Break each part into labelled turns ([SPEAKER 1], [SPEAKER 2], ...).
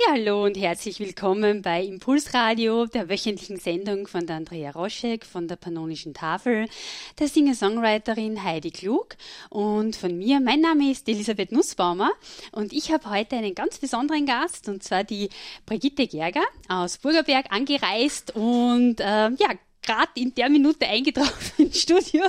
[SPEAKER 1] Ja, hallo und herzlich willkommen bei Impulsradio, der wöchentlichen Sendung von der Andrea Roschek von der Pannonischen Tafel, der Singer-Songwriterin Heidi Klug und von mir. Mein Name ist Elisabeth Nussbaumer und ich habe heute einen ganz besonderen Gast und zwar die Brigitte Gerger aus Burgerberg angereist und äh, ja, gerade in der Minute eingetroffen ins Studio.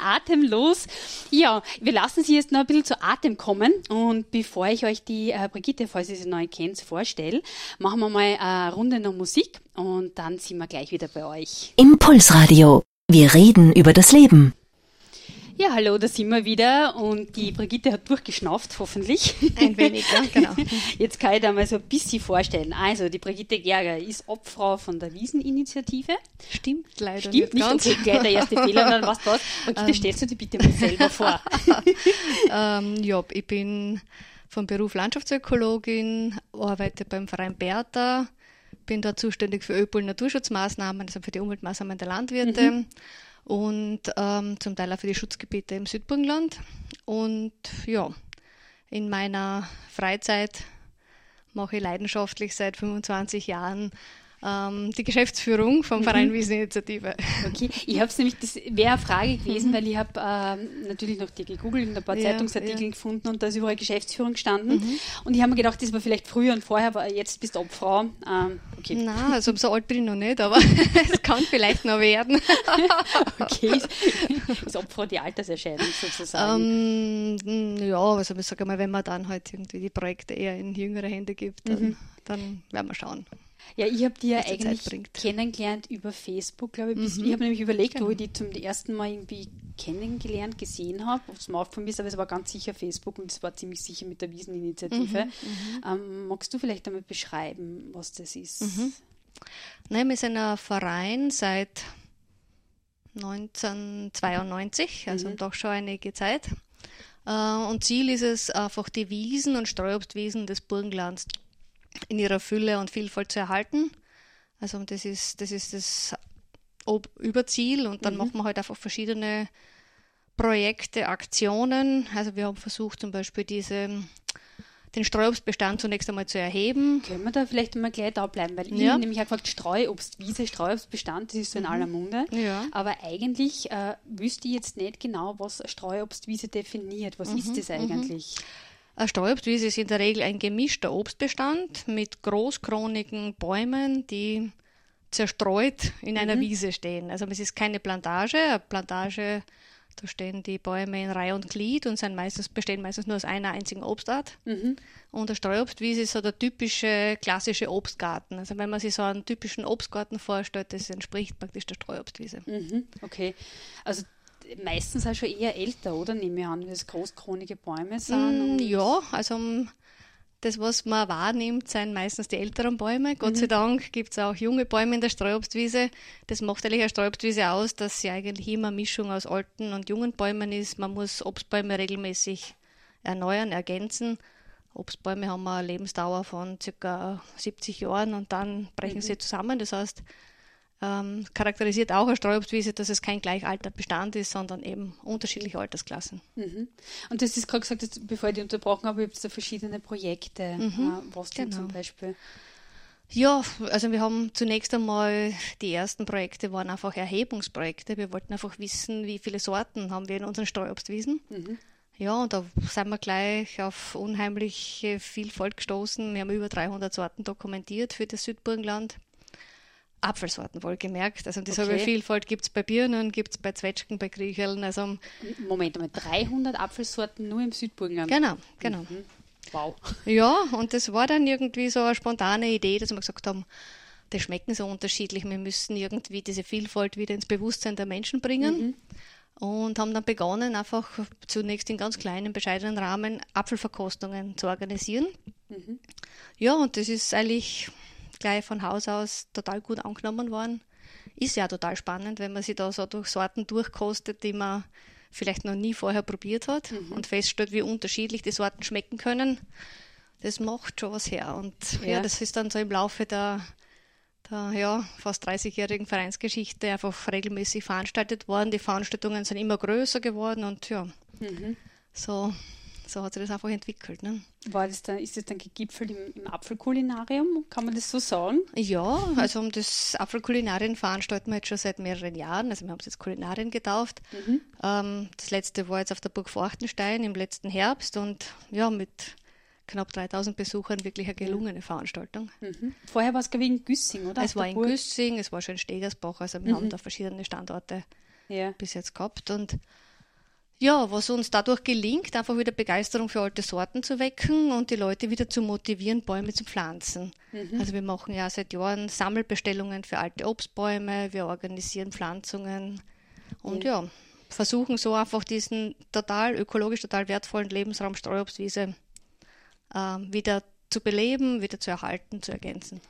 [SPEAKER 1] Atemlos. Ja, wir lassen Sie jetzt noch ein bisschen zu Atem kommen. Und bevor ich euch die äh, Brigitte, falls ihr sie neu kennt, vorstelle, machen wir mal eine Runde noch Musik und dann sind wir gleich wieder bei euch.
[SPEAKER 2] Impulsradio. Wir reden über das Leben.
[SPEAKER 1] Ja, hallo, da sind wir wieder und die Brigitte hat durchgeschnauft, hoffentlich.
[SPEAKER 3] Ein wenig, ja, genau.
[SPEAKER 1] Jetzt kann ich da mal so ein bisschen vorstellen. Also, die Brigitte Gerger ist Obfrau von der Wieseninitiative.
[SPEAKER 3] Stimmt leider
[SPEAKER 1] Stimmt nicht,
[SPEAKER 3] ganz.
[SPEAKER 1] okay, gleich der erste Fehler, dann was das. Brigitte, stellst du dir bitte mal selber vor.
[SPEAKER 3] ähm, ja, ich bin vom Beruf Landschaftsökologin, arbeite beim Verein Bertha, bin da zuständig für Öpol Naturschutzmaßnahmen, also für die Umweltmaßnahmen der Landwirte. Mhm und ähm, zum Teil auch für die Schutzgebiete im Südburgenland. Und ja, in meiner Freizeit mache ich leidenschaftlich seit 25 Jahren ähm, die Geschäftsführung vom Verein mhm. Wieseninitiative.
[SPEAKER 1] Okay, ich habe es nämlich, das wäre eine Frage gewesen, mhm. weil ich habe ähm, natürlich noch die gegoogelt und ein paar ja, Zeitungsartikel ja. gefunden und da ist überall Geschäftsführung gestanden. Mhm. Und ich habe mir gedacht, das war vielleicht früher und vorher, aber jetzt bist du Obfrau. Ähm,
[SPEAKER 3] okay. Nein, also so alt bin ich noch nicht, aber es kann vielleicht noch werden.
[SPEAKER 1] okay, ist Obfrau die Alterserscheinung sozusagen?
[SPEAKER 3] Ähm, ja, also ich sage mal, wenn man dann halt irgendwie die Projekte eher in jüngere Hände gibt, dann, mhm. dann werden wir schauen.
[SPEAKER 1] Ja, ich habe die ja eigentlich kennengelernt über Facebook, glaube ich. Mhm. Ich habe nämlich überlegt, genau. wo ich die zum ersten Mal irgendwie kennengelernt, gesehen habe, ob es mir ist, aber es war ganz sicher Facebook und es war ziemlich sicher mit der Wieseninitiative. Mhm, mhm. ähm, magst du vielleicht einmal beschreiben, was das ist?
[SPEAKER 3] Mhm. Nein, wir sind ein Verein seit 1992, also mhm. doch schon einige Zeit. Äh, und Ziel ist es, einfach die Wiesen und Streuobstwiesen des Burgenlands in ihrer Fülle und Vielfalt zu erhalten. Also das ist das, ist das Überziel und dann mhm. machen wir halt einfach verschiedene Projekte, Aktionen. Also wir haben versucht zum Beispiel diese den Streuobstbestand zunächst einmal zu erheben.
[SPEAKER 1] Können wir da vielleicht mal gleich da bleiben, weil ja. ich nämlich auch gefragt, Streuobstwiese, Streuobstbestand, das ist so in mhm. aller Munde. Ja. Aber eigentlich äh, wüsste ich jetzt nicht genau, was Streuobstwiese definiert. Was mhm. ist das mhm. eigentlich? Mhm.
[SPEAKER 3] Eine Sträubwiese ist in der Regel ein gemischter Obstbestand mit großkronigen Bäumen, die zerstreut in einer mhm. Wiese stehen. Also es ist keine Plantage. Eine Plantage, da stehen die Bäume in Reihe und Glied und sind meistens, bestehen meistens nur aus einer einzigen Obstart. Mhm. Und eine Streuobstwiese ist so der typische klassische Obstgarten. Also wenn man sich so einen typischen Obstgarten vorstellt, das entspricht praktisch der Streuobstwiese.
[SPEAKER 1] Mhm. Okay. Also meistens auch schon eher älter, oder? Nehme ich an, weil es großkronige Bäume sind.
[SPEAKER 3] Mm, ja, also das, was man wahrnimmt, sind meistens die älteren Bäume. Gott mhm. sei Dank gibt es auch junge Bäume in der Streuobstwiese. Das macht eigentlich eine Streuobstwiese aus, dass sie eigentlich immer eine Mischung aus alten und jungen Bäumen ist. Man muss Obstbäume regelmäßig erneuern, ergänzen. Obstbäume haben eine Lebensdauer von ca. 70 Jahren und dann brechen mhm. sie zusammen. Das heißt, ähm, charakterisiert auch eine Streuobstwiese, dass es kein gleich alter Bestand ist, sondern eben unterschiedliche Altersklassen.
[SPEAKER 1] Mhm. Und das ist gerade gesagt, jetzt, bevor ich die unterbrochen habe, gibt es da verschiedene Projekte. Mhm. Äh, was denn genau. zum Beispiel?
[SPEAKER 3] Ja, also wir haben zunächst einmal, die ersten Projekte waren einfach Erhebungsprojekte. Wir wollten einfach wissen, wie viele Sorten haben wir in unseren Streuobstwiesen. Mhm. Ja, und da sind wir gleich auf unheimliche Vielfalt gestoßen. Wir haben über 300 Sorten dokumentiert für das Südburgenland. Apfelsorten wohlgemerkt. Also diese okay. Vielfalt gibt es bei Birnen, gibt es bei Zwetschgen, bei Kriecheln. Also
[SPEAKER 1] Moment mal, 300 Apfelsorten nur im Südburgenland?
[SPEAKER 3] Genau, genau. Mhm.
[SPEAKER 1] Wow.
[SPEAKER 3] Ja, und das war dann irgendwie so eine spontane Idee, dass wir gesagt haben, die schmecken so unterschiedlich, wir müssen irgendwie diese Vielfalt wieder ins Bewusstsein der Menschen bringen. Mhm. Und haben dann begonnen, einfach zunächst in ganz kleinen, bescheidenen Rahmen Apfelverkostungen zu organisieren. Mhm. Ja, und das ist eigentlich gleich von Haus aus total gut angenommen worden. Ist ja total spannend, wenn man sich da so durch Sorten durchkostet, die man vielleicht noch nie vorher probiert hat mhm. und feststellt, wie unterschiedlich die Sorten schmecken können. das macht schon was her. Und ja.
[SPEAKER 1] Ja.
[SPEAKER 3] das ist dann so im Laufe der, der ja, fast 30-jährigen Vereinsgeschichte einfach regelmäßig veranstaltet worden. Die Veranstaltungen sind immer größer geworden und ja,
[SPEAKER 1] Mhm.
[SPEAKER 3] so, so hat sich das einfach entwickelt. Ne?
[SPEAKER 1] War das dann, ist das dann gegipfelt im, im Apfelkulinarium? Kann man das so sagen?
[SPEAKER 3] Ja, also um das Apfelkulinarien veranstalten wir jetzt schon seit mehreren Jahren. Also wir haben es jetzt Kulinarien getauft. Ähm, das letzte war jetzt auf der Burg Forchtenstein im letzten Herbst und ja, mit knapp 3000 Besuchern wirklich eine gelungene Veranstaltung.
[SPEAKER 1] Mhm. Vorher war es, in Güssing, oder?
[SPEAKER 3] Es war in
[SPEAKER 1] Burg?
[SPEAKER 3] Güssing, es war schon in Stegersbach, also wir haben da verschiedene Standorte
[SPEAKER 1] Ja.
[SPEAKER 3] bis jetzt gehabt und ja, was uns dadurch gelingt, einfach wieder Begeisterung für alte Sorten zu wecken und die Leute wieder zu motivieren, Bäume zu pflanzen. Also wir machen ja seit Jahren Sammelbestellungen für alte Obstbäume, wir organisieren Pflanzungen und ja, versuchen so einfach diesen total ökologisch total wertvollen Lebensraum Streuobstwiese ähm, wieder zu beleben, wieder zu erhalten, zu ergänzen.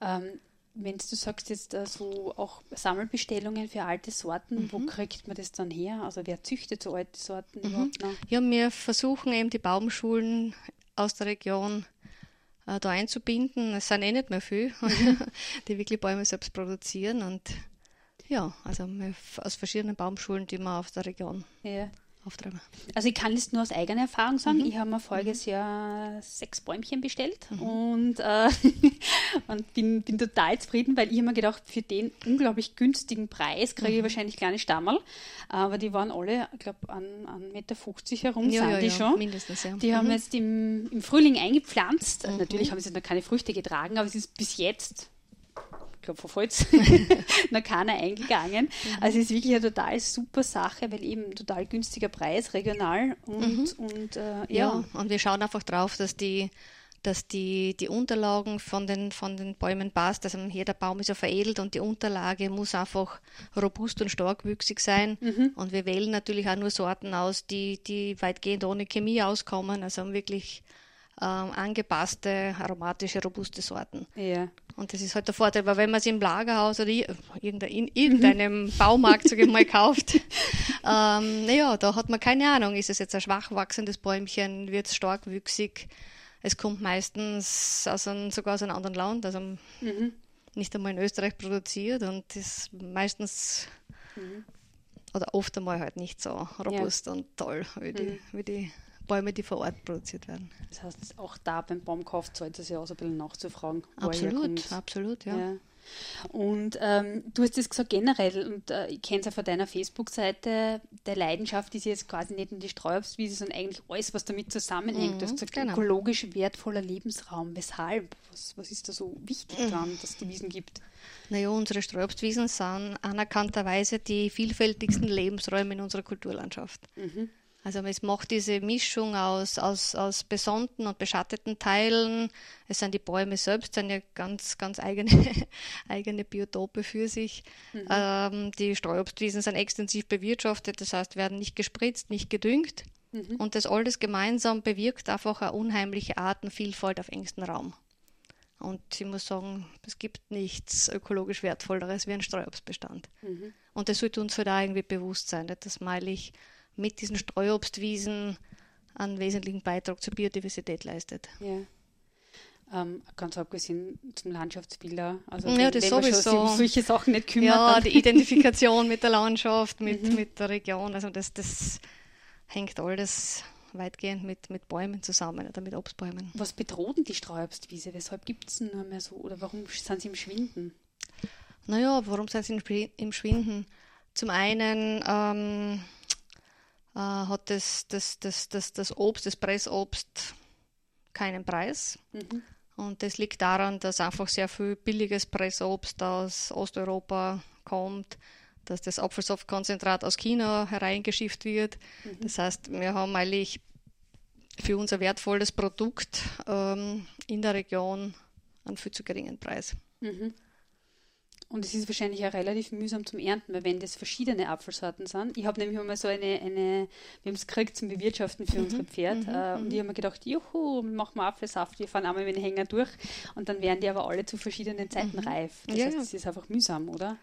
[SPEAKER 1] Ähm, wenn du sagst jetzt äh, so auch Sammelbestellungen für alte Sorten, wo
[SPEAKER 3] Mhm.
[SPEAKER 1] kriegt man das dann her? Also wer züchtet so alte Sorten überhaupt noch?
[SPEAKER 3] Ja, wir versuchen eben die Baumschulen aus der Region äh, da einzubinden. Es sind eh nicht mehr viel, die wirklich Bäume selbst produzieren. Und ja, also aus verschiedenen Baumschulen, die wir aus der Region
[SPEAKER 1] Ja.
[SPEAKER 3] Auftreiben.
[SPEAKER 1] Also ich kann das nur aus eigener Erfahrung sagen.
[SPEAKER 3] Mhm.
[SPEAKER 1] Ich habe mir voriges Jahr sechs Bäumchen bestellt und, äh, und bin, bin total zufrieden, weil ich habe mir gedacht, für den unglaublich günstigen Preis kriege
[SPEAKER 3] Mhm.
[SPEAKER 1] ich wahrscheinlich kleine Stammerl. Aber die waren alle, ich glaube, an, an 1,50 Meter herum
[SPEAKER 3] Ja,
[SPEAKER 1] sind
[SPEAKER 3] ja,
[SPEAKER 1] die
[SPEAKER 3] ja,
[SPEAKER 1] schon.
[SPEAKER 3] mindestens, ja.
[SPEAKER 1] Die haben
[SPEAKER 3] Mhm.
[SPEAKER 1] jetzt im, im Frühling eingepflanzt. Natürlich haben sie noch keine Früchte getragen, aber es ist bis jetzt, glaube, vor Holz, noch keiner eingegangen.
[SPEAKER 3] Mhm.
[SPEAKER 1] Also es ist wirklich eine total super Sache, weil eben total günstiger Preis, regional und, und äh,
[SPEAKER 3] Mhm. Ja,
[SPEAKER 1] ja.
[SPEAKER 3] und wir schauen einfach drauf, dass die dass die, die Unterlagen von den, von den Bäumen passt. Also jeder Baum ist ja veredelt und die Unterlage muss einfach robust und starkwüchsig sein. Und wir wählen natürlich auch nur Sorten aus, die, die weitgehend ohne Chemie auskommen, also wirklich ähm, angepasste, aromatische, robuste Sorten.
[SPEAKER 1] ja.
[SPEAKER 3] Und das ist halt der Vorteil, weil wenn man es im Lagerhaus oder in irgendeinem Baumarkt sag ich mal, kauft, ähm, naja, da hat man keine Ahnung, ist es jetzt ein schwach wachsendes Bäumchen, wird es starkwüchsig. Es kommt meistens aus einem, sogar aus einem anderen Land, also nicht einmal in Österreich produziert und ist meistens oder oft einmal halt nicht so robust und toll wie die, wie die Bäume, die vor Ort produziert werden.
[SPEAKER 1] Das heißt, auch da beim Baumkauf zahlt es ja auch so ein bisschen nachzufragen.
[SPEAKER 3] Absolut, absolut, ja.
[SPEAKER 1] Ja. Und ähm, du hast das gesagt generell, und äh, ich kenne es ja von deiner Facebook-Seite, der Leidenschaft ist jetzt quasi nicht nur die Streuobstwiese, sondern eigentlich alles, was damit zusammenhängt. du hast gesagt,
[SPEAKER 3] genau.
[SPEAKER 1] ökologisch wertvoller Lebensraum. Weshalb? Was, was ist da so wichtig
[SPEAKER 3] Mhm.
[SPEAKER 1] dran, dass es die Wiesen gibt?
[SPEAKER 3] Naja, unsere Streuobstwiesen sind anerkannterweise die vielfältigsten Lebensräume in unserer Kulturlandschaft. Also es macht diese Mischung aus, aus, aus besonnten und beschatteten Teilen. Es sind die Bäume selbst, sind ja ganz, ganz eigene, eigene Biotope für sich. Ähm, die Streuobstwiesen sind extensiv bewirtschaftet, das heißt, werden nicht gespritzt, nicht gedüngt. Und das alles gemeinsam bewirkt einfach eine unheimliche Artenvielfalt auf engstem Raum. Und ich muss sagen, es gibt nichts ökologisch wertvolleres wie ein Streuobstbestand. Und das sollte uns halt auch irgendwie bewusst sein, nicht? dass Meilich mit diesen Streuobstwiesen einen wesentlichen Beitrag zur Biodiversität leistet.
[SPEAKER 1] Ja. Ähm, ganz abgesehen zum Landschaftsbilder. Also
[SPEAKER 3] Ja,
[SPEAKER 1] wenn,
[SPEAKER 3] das
[SPEAKER 1] wenn man schon
[SPEAKER 3] sowieso.
[SPEAKER 1] sich um solche Sachen nicht kümmert,
[SPEAKER 3] Ja, die Identifikation mit der Landschaft, mit, mit der Region, also das, das hängt alles weitgehend mit, mit Bäumen zusammen oder mit Obstbäumen.
[SPEAKER 1] was bedroht denn die Streuobstwiese? Weshalb gibt es nur mehr so? Oder warum sind sie im Schwinden?
[SPEAKER 3] Naja, warum sind sie im Schwi- im Schwinden? Zum einen ähm, äh, hat das, das, das, das, das Obst, das Pressobst keinen Preis. Und das liegt daran, dass einfach sehr viel billiges Pressobst aus Osteuropa kommt, dass das Apfelsaftkonzentrat aus China hereingeschifft wird. Das heißt, wir haben eigentlich für unser wertvolles Produkt ähm, in der Region einen viel zu geringen Preis.
[SPEAKER 1] Und es ist wahrscheinlich auch relativ mühsam zum Ernten, weil wenn das verschiedene Apfelsorten sind. Ich habe nämlich einmal so eine, eine wir haben es gekriegt zum Bewirtschaften für mhm. unsere Pferde. Mhm. Äh, und ich habe mir gedacht, juhu, machen wir Apfelsaft, wir fahren einmal mit den Hänger durch und dann werden die aber alle zu verschiedenen Zeiten mhm. reif. Das ja, heißt, das ist einfach mühsam, oder?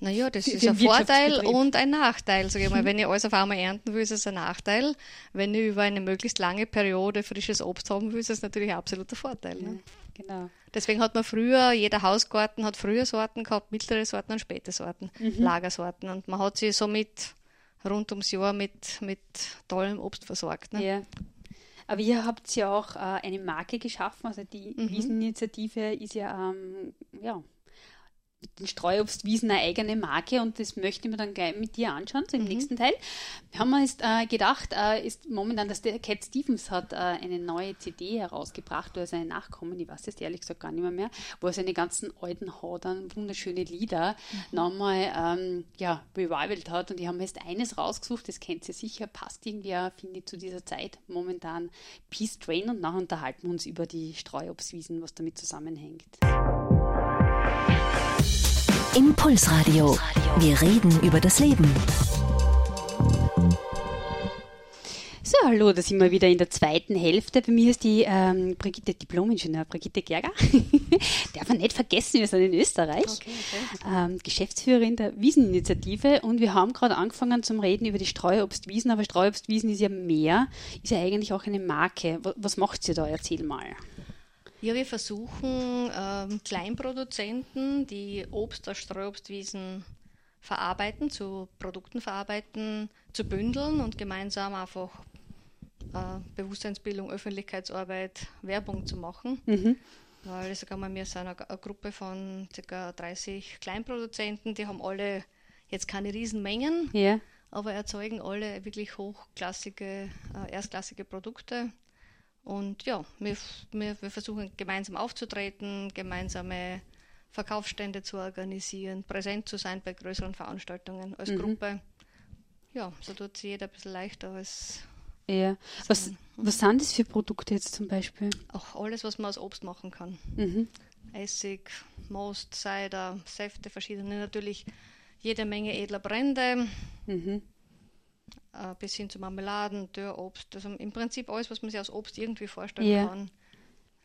[SPEAKER 3] Naja, das ist ein Vorteil und ein Nachteil. Sag ich mal. Mhm. Wenn ich alles auf einmal ernten will, ist es ein Nachteil. Wenn ich über eine möglichst lange Periode frisches Obst haben will, ist es natürlich ein absoluter Vorteil. Ne?
[SPEAKER 1] Genau.
[SPEAKER 3] Deswegen hat man früher, jeder Hausgarten hat frühe Sorten gehabt, mittlere Sorten und späte Sorten, mhm. Lagersorten. Und man hat sich somit rund ums Jahr mit, mit tollem Obst versorgt. Ne?
[SPEAKER 1] Ja. Aber ihr habt ja auch äh, eine Marke geschaffen, also die mhm. Wieseninitiative ist ja, ähm, ja Streuobstwiesen eine eigene Marke und das möchte ich mir dann gleich mit dir anschauen, so im mhm. nächsten Teil. Wir haben uns äh, gedacht, äh, ist momentan, dass der Cat Stevens hat äh, eine neue CD herausgebracht, oder seine Nachkommen, ich weiß es ehrlich gesagt gar nicht mehr, mehr wo er seine ganzen alten Hadern, wunderschöne Lieder mhm. nochmal ähm, ja, revivalt hat und die haben jetzt eines rausgesucht, das kennt ihr sicher, passt irgendwie, finde ich, zu dieser Zeit momentan, Peace Train und nachher unterhalten wir uns über die Streuobstwiesen, was damit zusammenhängt.
[SPEAKER 2] Impulsradio. Wir reden über das Leben.
[SPEAKER 1] So, hallo, da sind wir wieder in der zweiten Hälfte. Bei mir ist die ähm, Brigitte, Diplom-Ingenieur Brigitte Gerger. Darf man nicht vergessen, wir sind in Österreich. Okay, okay. Ähm, Geschäftsführerin der Wieseninitiative und wir haben gerade angefangen zum Reden über die Streuobstwiesen, aber Streuobstwiesen ist ja mehr, ist ja eigentlich auch eine Marke. Was macht ihr da? Erzähl mal.
[SPEAKER 3] Ja, wir versuchen ähm, Kleinproduzenten, die Obst aus Streuobstwiesen verarbeiten, zu Produkten verarbeiten, zu bündeln und gemeinsam einfach äh, Bewusstseinsbildung, Öffentlichkeitsarbeit, Werbung zu machen. Mhm. Weil ich sage mal, wir sind eine, eine Gruppe von ca. 30 Kleinproduzenten, die haben alle jetzt keine Riesenmengen, yeah. aber erzeugen alle wirklich hochklassige, äh, erstklassige Produkte und ja, wir, wir, wir versuchen gemeinsam aufzutreten, gemeinsame Verkaufsstände zu organisieren, präsent zu sein bei größeren Veranstaltungen als mhm. Gruppe. Ja, so tut es jeder ein bisschen leichter als.
[SPEAKER 1] Ja. Was, was sind das für Produkte jetzt zum Beispiel?
[SPEAKER 3] Auch alles, was man aus Obst machen kann. Mhm. Essig, Most, Cider, Säfte, verschiedene. Natürlich jede Menge edler Brände. Mhm äh, bis hin zu Marmeladen, Dörrobst. Also im Prinzip alles, was man sich aus Obst irgendwie vorstellen yeah. kann,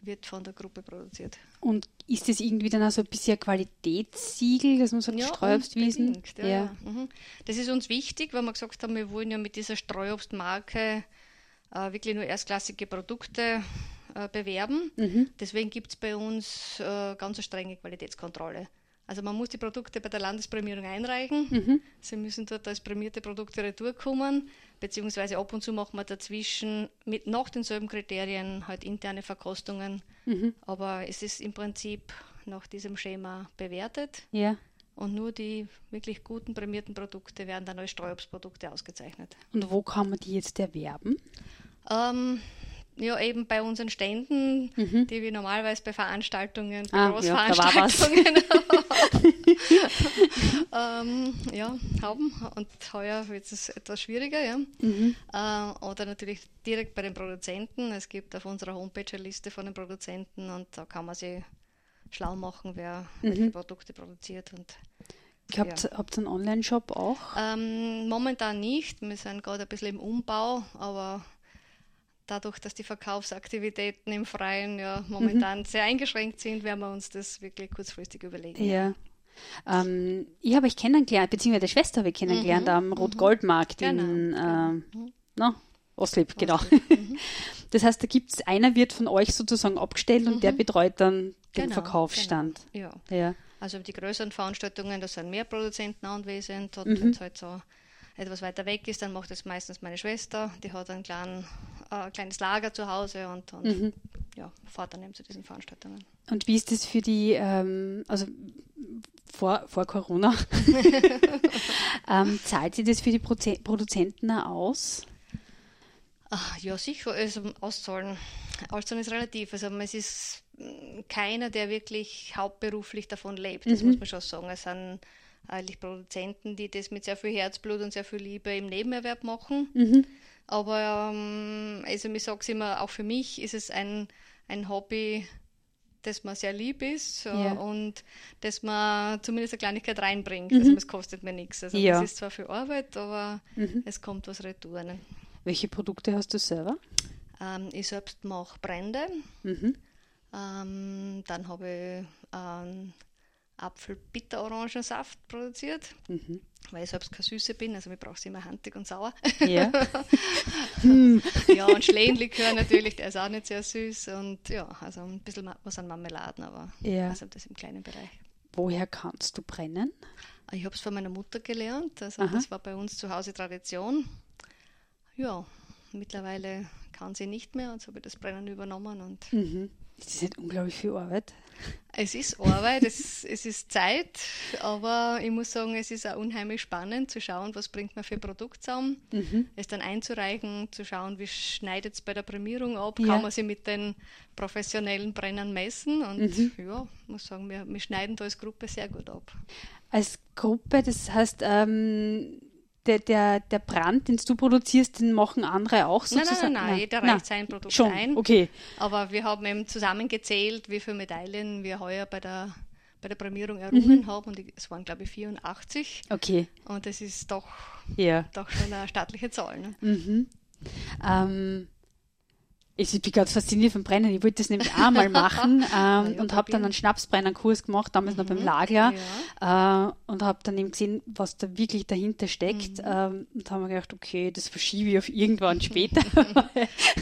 [SPEAKER 3] wird von der Gruppe produziert.
[SPEAKER 1] Und ist das irgendwie dann auch so ein bisschen Qualitätssiegel, dass man sagt, ja, Streuobstwiesen?
[SPEAKER 3] Ja, ja. Mhm. Das ist uns wichtig, weil wir gesagt haben, wir wollen ja mit dieser Streuobstmarke äh, wirklich nur erstklassige Produkte äh, bewerben. Mhm. Deswegen gibt es bei uns äh, ganz eine strenge Qualitätskontrolle. Also man muss die Produkte bei der Landesprämierung einreichen. Mhm. Sie müssen dort als prämierte Produkte retourkommen, beziehungsweise ab und zu machen wir dazwischen mit nach denselben Kriterien halt interne Verkostungen. Mhm. Aber es ist im Prinzip nach diesem Schema bewertet. Ja. Und nur die wirklich guten prämierten Produkte werden dann als Streuobstprodukte ausgezeichnet.
[SPEAKER 1] Und wo kann man die jetzt erwerben?
[SPEAKER 3] Ähm, ja, eben bei unseren Ständen, mhm. die wir normalerweise bei Veranstaltungen, bei ah, Großveranstaltungen ja, ähm, ja, haben. Und heuer wird es etwas schwieriger. Ja. Mhm. Äh, oder natürlich direkt bei den Produzenten. Es gibt auf unserer Homepage eine Liste von den Produzenten und da kann man sich schlau machen, wer mhm. welche Produkte produziert. Und
[SPEAKER 1] Habt, ja. habt ihr einen Online-Shop auch?
[SPEAKER 3] Ähm, momentan nicht. Wir sind gerade ein bisschen im Umbau, aber dadurch, dass die Verkaufsaktivitäten im Freien ja momentan mhm. sehr eingeschränkt sind, werden wir uns das wirklich kurzfristig überlegen.
[SPEAKER 1] Ja. Ähm, ich habe euch kennengelernt, beziehungsweise die Schwester habe ich kennengelernt mhm. am Rot-Gold-Markt genau. in äh, mhm. no, Oslip, genau. Mhm. Das heißt, da gibt es, einer wird von euch sozusagen abgestellt und der mhm. betreut dann den genau, Verkaufsstand.
[SPEAKER 3] Genau. Ja. ja. Also die größeren Veranstaltungen, da sind mehr Produzenten anwesend, und mhm. wenn es halt so etwas weiter weg ist, dann macht es meistens meine Schwester, die hat einen kleinen äh, kleines Lager zu Hause und, und mhm. ja, fahrt dann eben zu diesen Veranstaltungen.
[SPEAKER 1] Und wie ist das für die, ähm, also vor, vor Corona, ähm, zahlt sie das für die Proze Produzenten aus?
[SPEAKER 3] Ach, ja, sicher. Also auszahlen. Auszahlen ist relativ. Also es ist mm, keiner, der wirklich hauptberuflich davon lebt. Das mhm. muss man schon sagen. Es sind eigentlich Produzenten, die das mit sehr viel Herzblut und sehr viel Liebe im Nebenerwerb machen. Mhm. Aber ähm, also ich sage es immer, auch für mich ist es ein, ein Hobby, dass man sehr lieb ist äh,
[SPEAKER 1] Ja.
[SPEAKER 3] und dass man zumindest eine Kleinigkeit reinbringt.
[SPEAKER 1] Mhm.
[SPEAKER 3] Also es kostet mir nichts. Also
[SPEAKER 1] Ja.
[SPEAKER 3] es ist zwar viel Arbeit, aber
[SPEAKER 1] Mhm.
[SPEAKER 3] es kommt was retour. Ne?
[SPEAKER 1] Welche Produkte hast du selber?
[SPEAKER 3] Ähm, ich selbst mache Brände.
[SPEAKER 1] Mhm.
[SPEAKER 3] Ähm, dann habe ich ähm, Apfel-Bitter-Orangensaft produziert,
[SPEAKER 1] Mhm.
[SPEAKER 3] weil ich selbst keine Süße bin. Also ich brauche es immer handig und sauer.
[SPEAKER 1] Ja.
[SPEAKER 3] ja, und Schlehenlikör natürlich, der ist auch nicht sehr süß. Und ja, also ein bisschen was an Marmeladen, aber
[SPEAKER 1] Ja.
[SPEAKER 3] also das im kleinen Bereich.
[SPEAKER 1] Woher kannst du brennen?
[SPEAKER 3] Ich habe es von meiner Mutter gelernt, also
[SPEAKER 1] Aha.
[SPEAKER 3] das war bei uns zu Hause Tradition. Ja, mittlerweile kann sie nicht mehr und so habe ich das Brennen übernommen und
[SPEAKER 1] Mhm. Das ist nicht unglaublich viel Arbeit.
[SPEAKER 3] Es ist Arbeit, es, es ist Zeit, aber ich muss sagen, es ist auch unheimlich spannend zu schauen, was bringt man für ein Produkt zusammen,
[SPEAKER 1] Mhm.
[SPEAKER 3] es dann einzureichen, zu schauen, wie schneidet es bei der Prämierung ab,
[SPEAKER 1] Ja.
[SPEAKER 3] kann man sie mit den professionellen Brennern messen und
[SPEAKER 1] Mhm.
[SPEAKER 3] ja, muss sagen, wir, wir schneiden da als Gruppe sehr gut ab.
[SPEAKER 1] Als Gruppe, das heißt, ähm, der, der, der Brand, den du produzierst, den machen andere auch
[SPEAKER 3] Nein, nein,
[SPEAKER 1] sozusagen?
[SPEAKER 3] nein, nein, jeder reicht sein Produkt
[SPEAKER 1] schon.
[SPEAKER 3] ein.
[SPEAKER 1] Okay.
[SPEAKER 3] Aber wir haben eben zusammengezählt, wie viele Medaillen wir heuer bei der, bei der Prämierung errungen haben. Und es waren, glaube ich, 84.
[SPEAKER 1] Okay.
[SPEAKER 3] Und das ist doch,
[SPEAKER 1] Ja.
[SPEAKER 3] doch schon eine staatliche Zahl. Ne?
[SPEAKER 1] Mhm. Ähm, ich bin gerade fasziniert vom Brennen. Ich wollte das nämlich auch mal machen ähm,
[SPEAKER 3] ja,
[SPEAKER 1] und habe dann einen Schnapsbrennerkurs gemacht, damals noch beim
[SPEAKER 3] Mhm.
[SPEAKER 1] Lagler. Äh, und habe dann eben gesehen, was da wirklich dahinter steckt.
[SPEAKER 3] Mhm.
[SPEAKER 1] Ähm, und habe mir gedacht, okay, das verschiebe ich auf irgendwann später.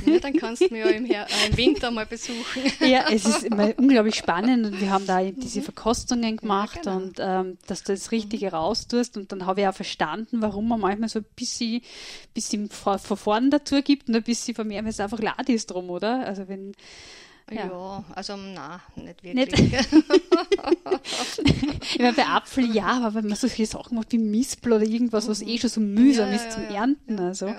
[SPEAKER 3] Ja, dann kannst du mich ja im, Her äh, im Winter mal besuchen.
[SPEAKER 1] ja, es ist immer unglaublich spannend und wir haben da diese Verkostungen gemacht
[SPEAKER 3] genau.
[SPEAKER 1] und ähm, dass du das Richtige raustust und dann habe ich auch verstanden, warum man manchmal so ein bisschen, bisschen vorn dazu gibt und ein bisschen von mir, weil es einfach lad ist drum, oder? Also wenn,
[SPEAKER 3] Ja,
[SPEAKER 1] Ja.
[SPEAKER 3] also na, nicht
[SPEAKER 1] Nicht?
[SPEAKER 3] wirklich.
[SPEAKER 1] ich meine, bei Apfel ja, aber wenn man solche Sachen macht wie Mispel oder irgendwas, was eh schon so mühsam
[SPEAKER 3] Ja,
[SPEAKER 1] ist
[SPEAKER 3] ja,
[SPEAKER 1] zum. Ernten, also
[SPEAKER 3] ja,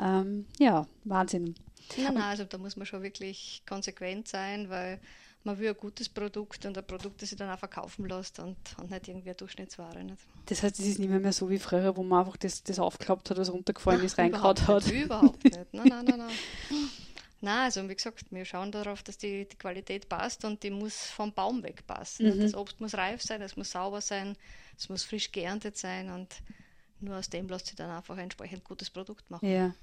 [SPEAKER 1] ähm, ja, Wahnsinn.
[SPEAKER 3] ja. Nein, nein, also da muss man schon wirklich konsequent sein, weil man will ein gutes Produkt und ein Produkt, das sich dann auch verkaufen lässt und, und nicht irgendwie eine Durchschnittsware. Nicht?
[SPEAKER 1] Das heißt, es ist nicht mehr, mehr so wie früher, wo man einfach das, das aufgeklappt hat, was runtergefallen ist, reingehaut hat.
[SPEAKER 3] Nicht, überhaupt nicht. Nein, nein, nein, nein. Nein, also wie gesagt, wir schauen darauf, dass die, die Qualität passt und die muss vom Baum weg passen.
[SPEAKER 1] Mhm.
[SPEAKER 3] Das Obst muss reif sein, es muss sauber sein, es muss frisch geerntet sein und nur aus dem lässt sich dann einfach ein entsprechend gutes Produkt machen.
[SPEAKER 1] Ja.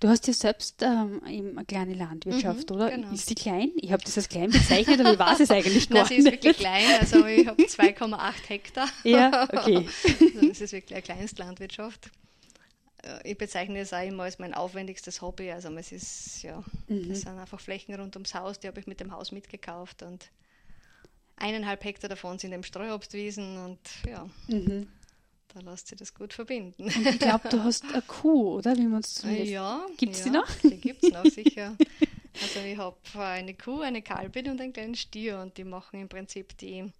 [SPEAKER 1] Du hast ja selbst ähm, eine kleine Landwirtschaft,
[SPEAKER 3] Mhm,
[SPEAKER 1] oder?
[SPEAKER 3] genau.
[SPEAKER 1] Ist sie klein? Ich habe das als klein bezeichnet, aber ich weiß es eigentlich gar
[SPEAKER 3] Nein, sie ist
[SPEAKER 1] nicht.
[SPEAKER 3] wirklich klein, also ich habe 2,8 Hektar.
[SPEAKER 1] Ja, okay.
[SPEAKER 3] Also das ist wirklich eine Kleinstlandwirtschaft. Äh, Ich bezeichne es auch immer als mein aufwendigstes Hobby. Also es ist, ja,
[SPEAKER 1] Mhm.
[SPEAKER 3] das sind einfach Flächen rund ums Haus, die habe ich mit dem Haus mitgekauft und eineinhalb Hektar davon sind eben Streuobstwiesen und ja,
[SPEAKER 1] Mhm.
[SPEAKER 3] da lässt sich das gut verbinden.
[SPEAKER 1] Und ich glaube, du hast eine Kuh, oder? Wie man es
[SPEAKER 3] ja,
[SPEAKER 1] Gibt's die
[SPEAKER 3] ja,
[SPEAKER 1] noch?
[SPEAKER 3] Die gibt es noch, sicher. Also ich habe eine Kuh, eine Kalbin und einen kleinen Stier und die machen im Prinzip die,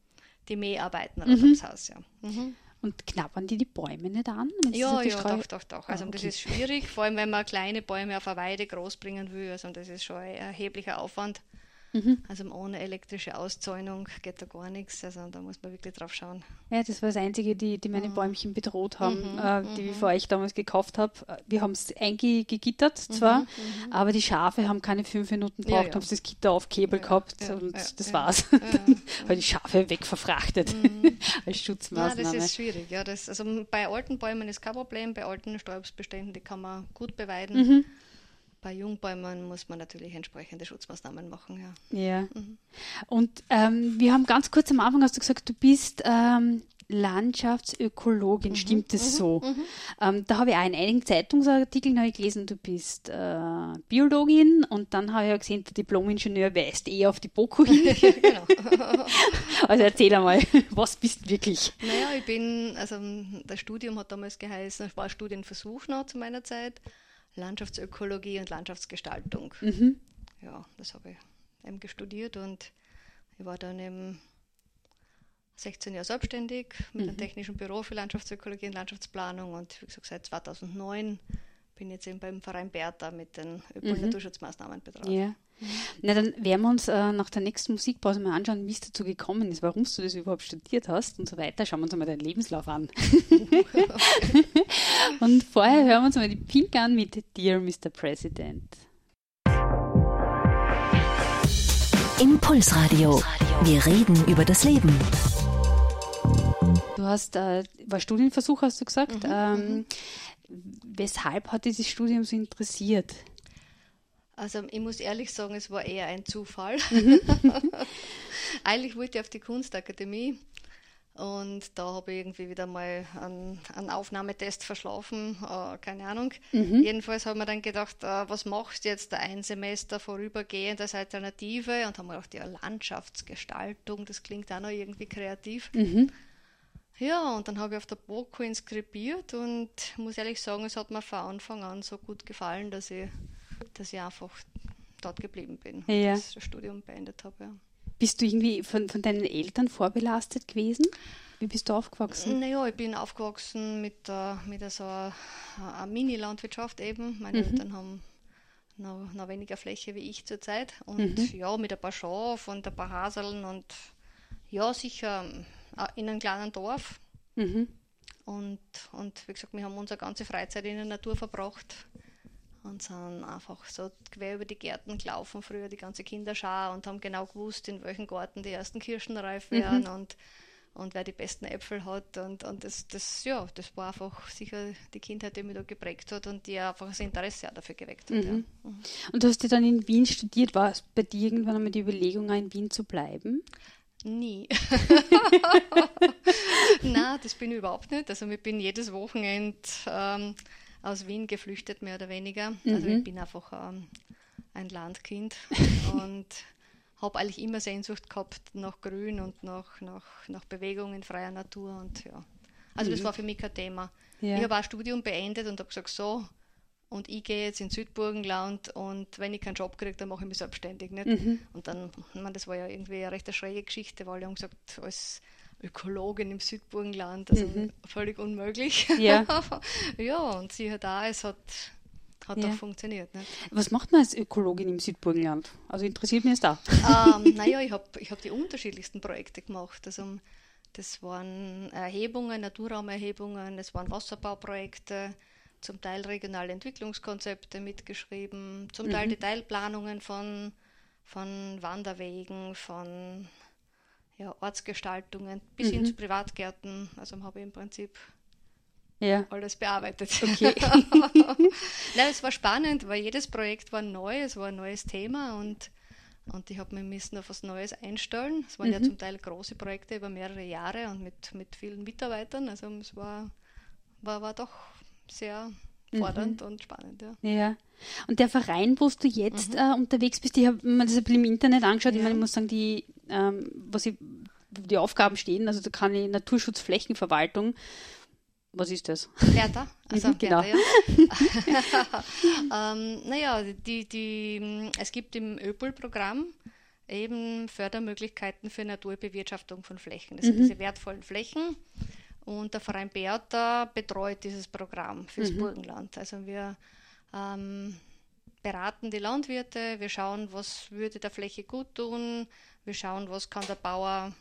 [SPEAKER 3] die Mäharbeiten rund
[SPEAKER 1] Mhm.
[SPEAKER 3] ums Haus. Ja. Mhm.
[SPEAKER 1] Und knabbern die die Bäume nicht an?
[SPEAKER 3] Ja, ja,
[SPEAKER 1] Streu-
[SPEAKER 3] doch, doch, doch. Also
[SPEAKER 1] Ah,
[SPEAKER 3] das
[SPEAKER 1] okay.
[SPEAKER 3] ist schwierig, vor allem wenn man kleine Bäume auf eine Weide großbringen will. Also das ist schon ein erheblicher Aufwand.
[SPEAKER 1] Mhm.
[SPEAKER 3] Also ohne elektrische Auszäunung geht da gar nichts. Also da muss man wirklich drauf schauen.
[SPEAKER 1] Ja, das war das Einzige, die, die meine Bäumchen bedroht haben,
[SPEAKER 3] Mhm,
[SPEAKER 1] äh, die ich vor euch damals gekauft habe. Wir haben es eingegittert zwar, aber die Schafe haben keine fünf Minuten
[SPEAKER 3] Mhm, Ja,
[SPEAKER 1] gebraucht,
[SPEAKER 3] ja.
[SPEAKER 1] haben das Gitter aufgehebelt
[SPEAKER 3] Ja,
[SPEAKER 1] gehabt und das war's.
[SPEAKER 3] Ja,
[SPEAKER 1] ich die Schafe wegverfrachtet als
[SPEAKER 3] Mhm. Ja,
[SPEAKER 1] Schutzmaßnahme.
[SPEAKER 3] das ist schwierig. Ja, das, also bei alten Bäumen ist kein Problem, bei alten Stäubsbeständen, die kann man gut beweiden.
[SPEAKER 1] Mhm.
[SPEAKER 3] Bei Jungbäumen muss man natürlich entsprechende Schutzmaßnahmen machen. Ja.
[SPEAKER 1] Ja.
[SPEAKER 3] Mhm.
[SPEAKER 1] Und ähm, wir haben ganz kurz am Anfang hast du gesagt, du bist ähm, Landschaftsökologin, stimmt das so? Ähm, da habe ich auch in einigen Zeitungsartikeln ich gelesen, du bist äh, Biologin und dann habe ich ja gesehen, der Diplomingenieur weist eher auf die BOKU hin.
[SPEAKER 3] genau.
[SPEAKER 1] Also erzähl einmal, was bist du wirklich?
[SPEAKER 3] Naja, ich bin, also das Studium hat damals geheißen, es war Studienversuch noch zu meiner Zeit, Landschaftsökologie und Landschaftsgestaltung.
[SPEAKER 1] Mhm.
[SPEAKER 3] Ja, das habe ich eben studiert und ich war dann eben 16 Jahre selbstständig mit
[SPEAKER 1] Mhm.
[SPEAKER 3] einem technischen Büro für Landschaftsökologie und Landschaftsplanung und wie gesagt, seit 2009 bin ich jetzt eben beim Verein Bertha mit den Öko- und
[SPEAKER 1] Mhm.
[SPEAKER 3] Naturschutzmaßnahmen betraut.
[SPEAKER 1] Ja. Na, dann werden wir uns äh, nach der nächsten Musikpause mal anschauen, wie es dazu gekommen ist, warum du das überhaupt studiert hast und so weiter. Schauen wir uns einmal deinen Lebenslauf an. und vorher hören wir uns mal die Pink an mit Dear Mr. President.
[SPEAKER 2] Impulsradio. Wir reden über das Leben.
[SPEAKER 1] Du hast, äh, war Studienversuch, hast du gesagt. Mhm, ähm, mhm. weshalb hat dieses Studium so interessiert?
[SPEAKER 3] Also ich muss ehrlich sagen, es war eher ein Zufall. Mhm. Eigentlich wollte ich auf die Kunstakademie und da habe ich irgendwie wieder mal einen, einen Aufnahmetest verschlafen, äh, keine Ahnung. Mhm. Jedenfalls haben wir dann gedacht, äh, was machst du jetzt ein Semester vorübergehend als Alternative? Und haben wir gedacht, ja, Landschaftsgestaltung, das klingt auch noch irgendwie kreativ. Mhm. Ja, und dann habe ich auf der BOKU inskribiert und muss ehrlich sagen, es hat mir von Anfang an so gut gefallen, dass ich, dass ich einfach dort geblieben bin
[SPEAKER 1] ja.
[SPEAKER 3] und das Studium beendet habe. Ja.
[SPEAKER 1] Bist du irgendwie von, von deinen Eltern vorbelastet gewesen? Wie bist du aufgewachsen?
[SPEAKER 3] Naja, ich bin aufgewachsen mit, uh, mit so einer, einer Mini-Landwirtschaft eben. Meine mhm. Eltern haben noch, noch, weniger Fläche wie ich zurzeit. Und mhm. ja, mit ein paar Schafen und ein paar Haseln und ja, sicher äh, in einem kleinen Dorf. Mhm. Und, und wie gesagt, wir haben unsere ganze Freizeit in der Natur verbracht und sind einfach so quer über die Gärten gelaufen, früher die ganze Kinderschar und haben genau gewusst, in welchem Garten die ersten Kirschen reif werden mhm. und, und wer die besten Äpfel hat. Und, und das, das, ja, das war einfach sicher die Kindheit, die mich da geprägt hat und die einfach das Interesse dafür geweckt hat. Mhm. Ja. Mhm.
[SPEAKER 1] Und du hast ja dann in Wien studiert. War es bei dir irgendwann einmal die Überlegung, in Wien zu bleiben?
[SPEAKER 3] Nie. Nein, das bin ich überhaupt nicht. Also ich bin jedes Wochenende ähm, aus Wien geflüchtet, mehr oder weniger. Mhm. Also ich bin einfach ähm, ein Landkind und habe eigentlich immer Sehnsucht gehabt nach Grün und nach, nach, nach Bewegung in freier Natur und ja. Also mhm. das war für mich kein Thema. Ja. Ich habe auch Studium beendet und habe gesagt, so, und ich gehe jetzt in Südburgenland und wenn ich keinen Job kriege, dann mache ich mich selbstständig. Nicht? Mhm. Und dann, ich meine, das war ja irgendwie eine recht schräge Geschichte, weil alle haben gesagt, als Ökologin im Südburgenland, also mhm. völlig unmöglich.
[SPEAKER 1] Ja.
[SPEAKER 3] ja, und sie hat da, es hat, hat ja. auch funktioniert. Nicht?
[SPEAKER 1] Was macht man als Ökologin im Südburgenland? Also interessiert mich das
[SPEAKER 3] da. Ähm, naja, ich habe ich hab die unterschiedlichsten Projekte gemacht. Also, das waren Erhebungen, Naturraumerhebungen, es waren Wasserbauprojekte, zum Teil regionale Entwicklungskonzepte mitgeschrieben, zum Teil mhm. Detailplanungen von, von Wanderwegen, von ja, Ortsgestaltungen bis mhm. hin zu Privatgärten. Also habe ich im Prinzip ja. alles bearbeitet.
[SPEAKER 1] Okay.
[SPEAKER 3] Nein, es war spannend, weil jedes Projekt war neu, es war ein neues Thema und, und ich habe mich müssen auf was Neues einstellen. Es waren mhm. ja zum Teil große Projekte über mehrere Jahre und mit, mit vielen Mitarbeitern. Also es war, war, war doch sehr fordernd mhm. und spannend. Ja.
[SPEAKER 1] ja. Und der Verein, wo du jetzt mhm. äh, unterwegs bist, ich habe mir das ein bisschen im Internet angeschaut. Ja. Ich meine, ich muss sagen, die, ähm, was ich, die Aufgaben stehen, also da kann ich Naturschutzflächenverwaltung. Was ist das?
[SPEAKER 3] Bertha, also mhm, genau. Bertha, ja. ähm, naja, die, die, es gibt im ÖPOL-Programm eben Fördermöglichkeiten für Naturbewirtschaftung von Flächen. Das mhm. sind diese wertvollen Flächen. Und der Verein Bertha betreut dieses Programm fürs mhm. Burgenland. Also wir ähm, beraten die Landwirte, wir schauen, was würde der Fläche gut tun, wir schauen, was kann der Bauer